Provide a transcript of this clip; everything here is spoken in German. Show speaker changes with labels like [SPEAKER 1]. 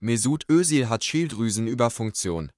[SPEAKER 1] Mesut Özil hat Schilddrüsenüberfunktion